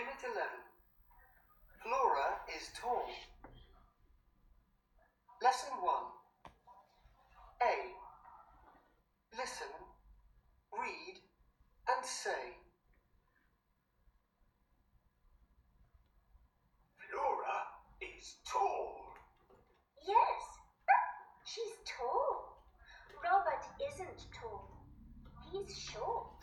11. Flora is tall. Lesson 1. A. Listen, read, and say. Flora is tall. Yes, she's tall. Robert isn't tall. He's short.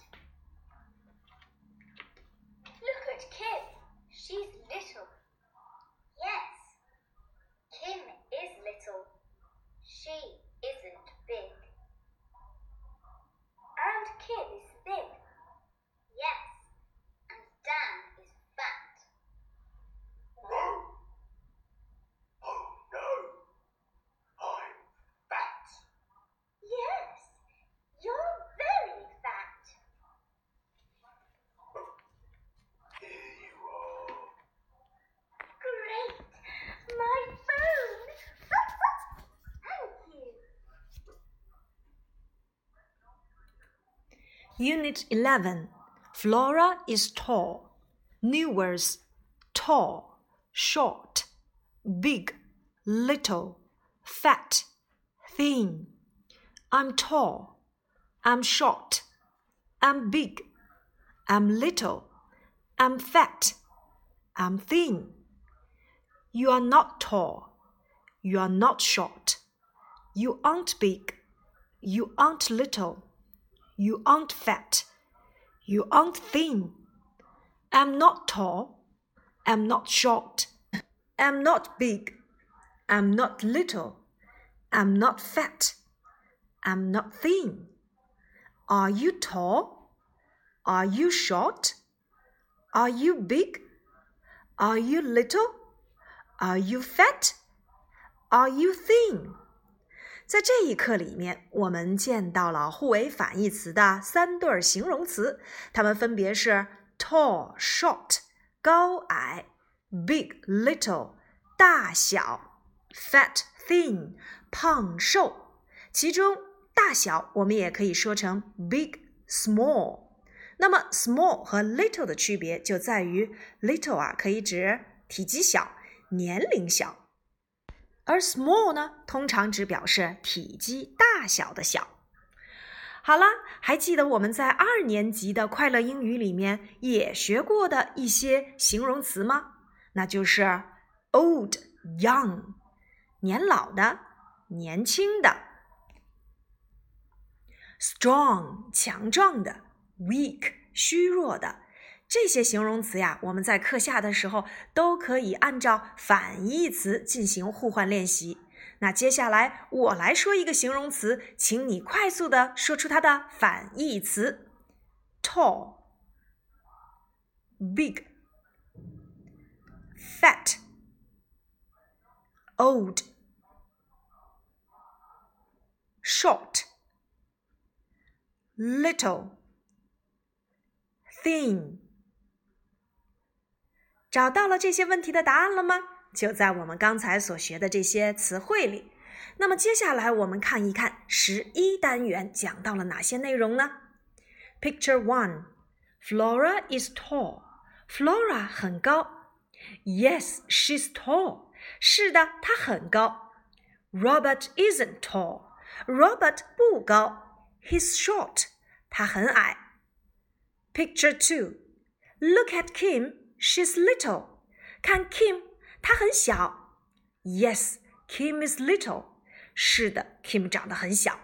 Look at Kim. She's little. Yes, Kim is little. She isn't big. And Kim is thin. Yes, and Dan is fat. No. Oh no. I'm fat. Yes, you're very fat. Here you are. Great! My phone! Thank you. Unit 11 Flora is tall. New words tall, short, big, little, fat, thin. I'm tall. I'm short. I'm big. I'm little. I'm fat. I'm thin. You are not tall. You are not short. You aren't big. You aren't little. You aren't fat. You aren't thin. I'm not tall. I'm not short. I'm not big. I'm not little. I'm not fat. I'm not thin. Are you tall? Are you short? Are you big? Are you little? Are you fat? Are you thin? 在这一课里面，我们见到了互为反义词的三对形容词，它们分别是 tall、short 高矮，big、little 大小，fat、thin 胖瘦。其中大小我们也可以说成 big、small。那么 small 和 little 的区别就在于 little 啊可以指体积小、年龄小。而 small 呢，通常只表示体积大小的小。好了，还记得我们在二年级的快乐英语里面也学过的一些形容词吗？那就是 old、young，年老的、年轻的；strong，强壮的；weak，虚弱的。这些形容词呀，我们在课下的时候都可以按照反义词进行互换练习。那接下来我来说一个形容词，请你快速的说出它的反义词：tall、big、fat、old、short、little、thin。找到了这些问题的答案了吗？就在我们刚才所学的这些词汇里。那么接下来我们看一看十一单元讲到了哪些内容呢？Picture one: Flora is tall. Flora 很高。Yes, she's tall. 是的，她很高。Robert isn't tall. Robert 不高。He's short. 他很矮。Picture two: Look at Kim. She's little. 看 Kim，她很小。Yes, Kim is little. 是的，Kim 长得很小。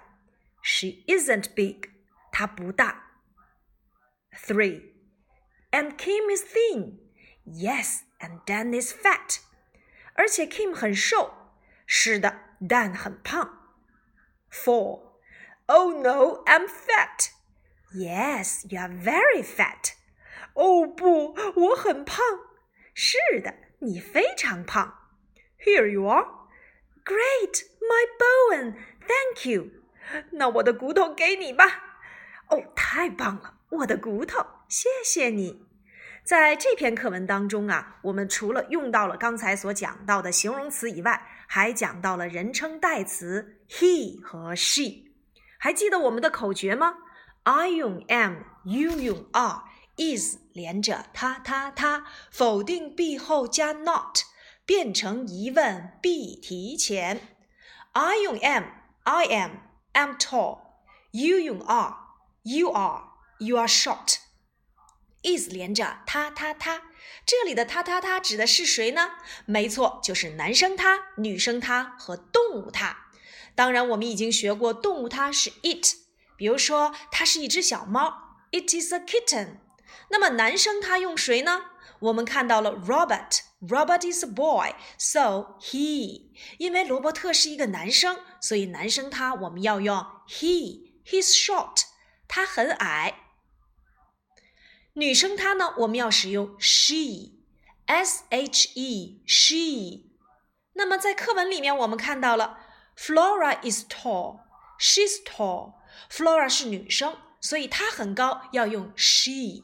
She isn't big. 她不大。Three. And Kim is thin. Yes, and Dan is fat. 而且 Kim 很瘦。是的，Dan 很胖。Four. Oh no, I'm fat. Yes, you are very fat. 哦不，我很胖。是的，你非常胖。Here you are. Great, my bone. Thank you. 那我的骨头给你吧。哦，太棒了，我的骨头，谢谢你。在这篇课文当中啊，我们除了用到了刚才所讲到的形容词以外，还讲到了人称代词 he 和 she。还记得我们的口诀吗？I 用 am，you 用 are。Is 连着他他他，否定 be 后加 not，变成疑问 be 提前。I 用 am，I am，I'm tall。You 用 are，you are，you are short。is 连着他他他，这里的他他他指的是谁呢？没错，就是男生他、女生他和动物它。当然，我们已经学过动物它是 it，比如说它是一只小猫，it is a kitten。那么男生他用谁呢？我们看到了 Robert，Robert is a boy，so he。因为罗伯特是一个男生，所以男生他我们要用 he，he's short，他很矮。女生她呢，我们要使用 she，s h e，she。那么在课文里面，我们看到了 Flora is tall，she's tall。Flora 是女生，所以她很高，要用 she。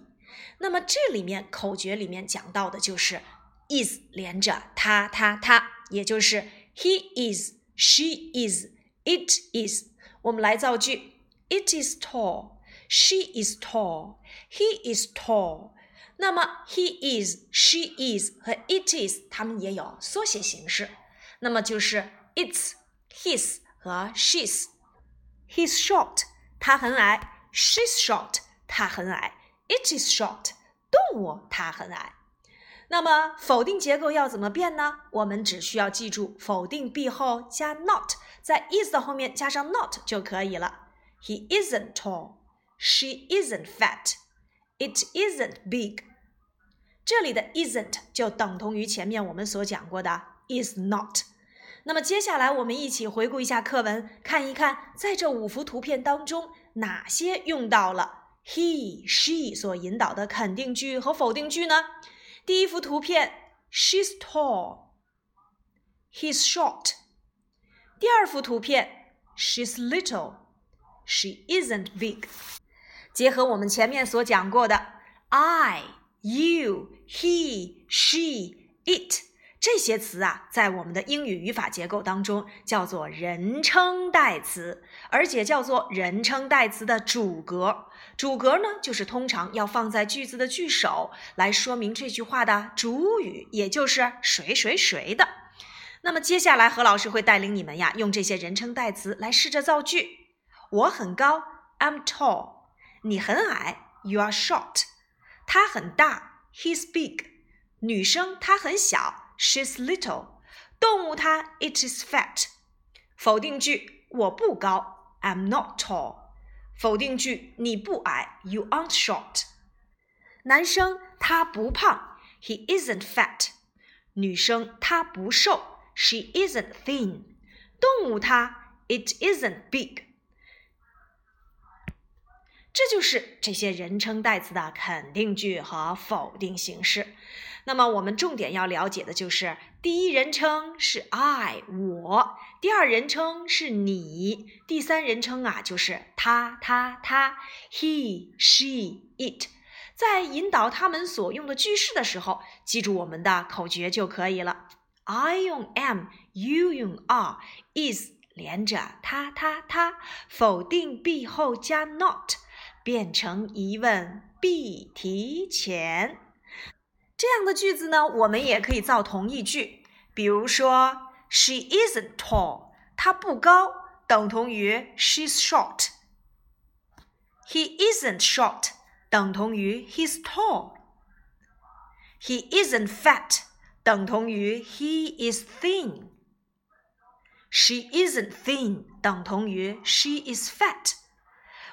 那么这里面口诀里面讲到的就是 is 连着他他他，也就是 he is，she is，it is。我们来造句：It is tall。She is tall. He is tall. 那么 he is, she is 和 it is 它们也有缩写形式，那么就是 its, his 和 she's。He's short，他很矮；she's short，她很矮；it is short，动物它很矮。那么否定结构要怎么变呢？我们只需要记住否定 be 后加 not，在 is 的后面加上 not 就可以了。He isn't tall。She isn't fat. It isn't big. 这里的 isn't 就等同于前面我们所讲过的 is not。那么接下来我们一起回顾一下课文，看一看在这五幅图片当中哪些用到了 he、she 所引导的肯定句和否定句呢？第一幅图片，She's tall. He's short. 第二幅图片，She's little. She isn't big. 结合我们前面所讲过的，I、you、he、she、it 这些词啊，在我们的英语语法结构当中叫做人称代词，而且叫做人称代词的主格。主格呢，就是通常要放在句子的句首，来说明这句话的主语，也就是谁谁谁的。那么接下来何老师会带领你们呀，用这些人称代词来试着造句。我很高，I'm tall。你很矮，You are short。他很大，He's big。女生她很小 ，She's little。动物它，It is fat。否定句，我不高，I'm not tall。否定句，你不矮，You aren't short。男生他不胖，He isn't fat。女生她不瘦，She isn't thin。动物它，It isn't big。 这就是这些人称代词的肯定句和否定形式。那么我们重点要了解的就是，第一人称是 I 我，第二人称是你，第三人称啊就是他他他 he she it。在引导他们所用的句式的时候，记住我们的口诀就可以了。I 用 am，you 用 are，is 连着他他他，否定 be 后加 not。变成疑问必提前，这样的句子呢，我们也可以造同义句。比如说，She isn't tall，她不高，等同于 She's short。He isn't short，等同于 He's tall。He isn't fat，等同于 He is thin。She isn't thin，等同于 She is fat。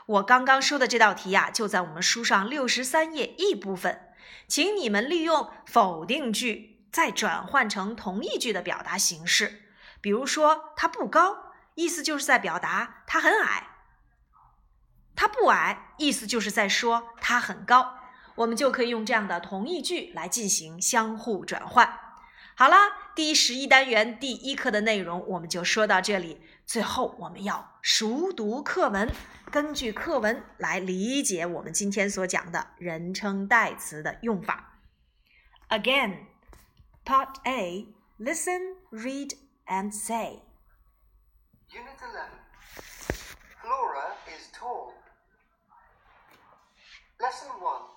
我刚刚说的这道题呀，就在我们书上六十三页 E 部分，请你们利用否定句再转换成同义句的表达形式。比如说，他不高，意思就是在表达他很矮；他不矮，意思就是在说他很高。我们就可以用这样的同义句来进行相互转换。好啦，第十一单元第一课的内容我们就说到这里。最后，我们要熟读课文，根据课文来理解我们今天所讲的人称代词的用法。Again, Part A: Listen, read, and say. Unit Eleven. Flora is tall. Lesson One.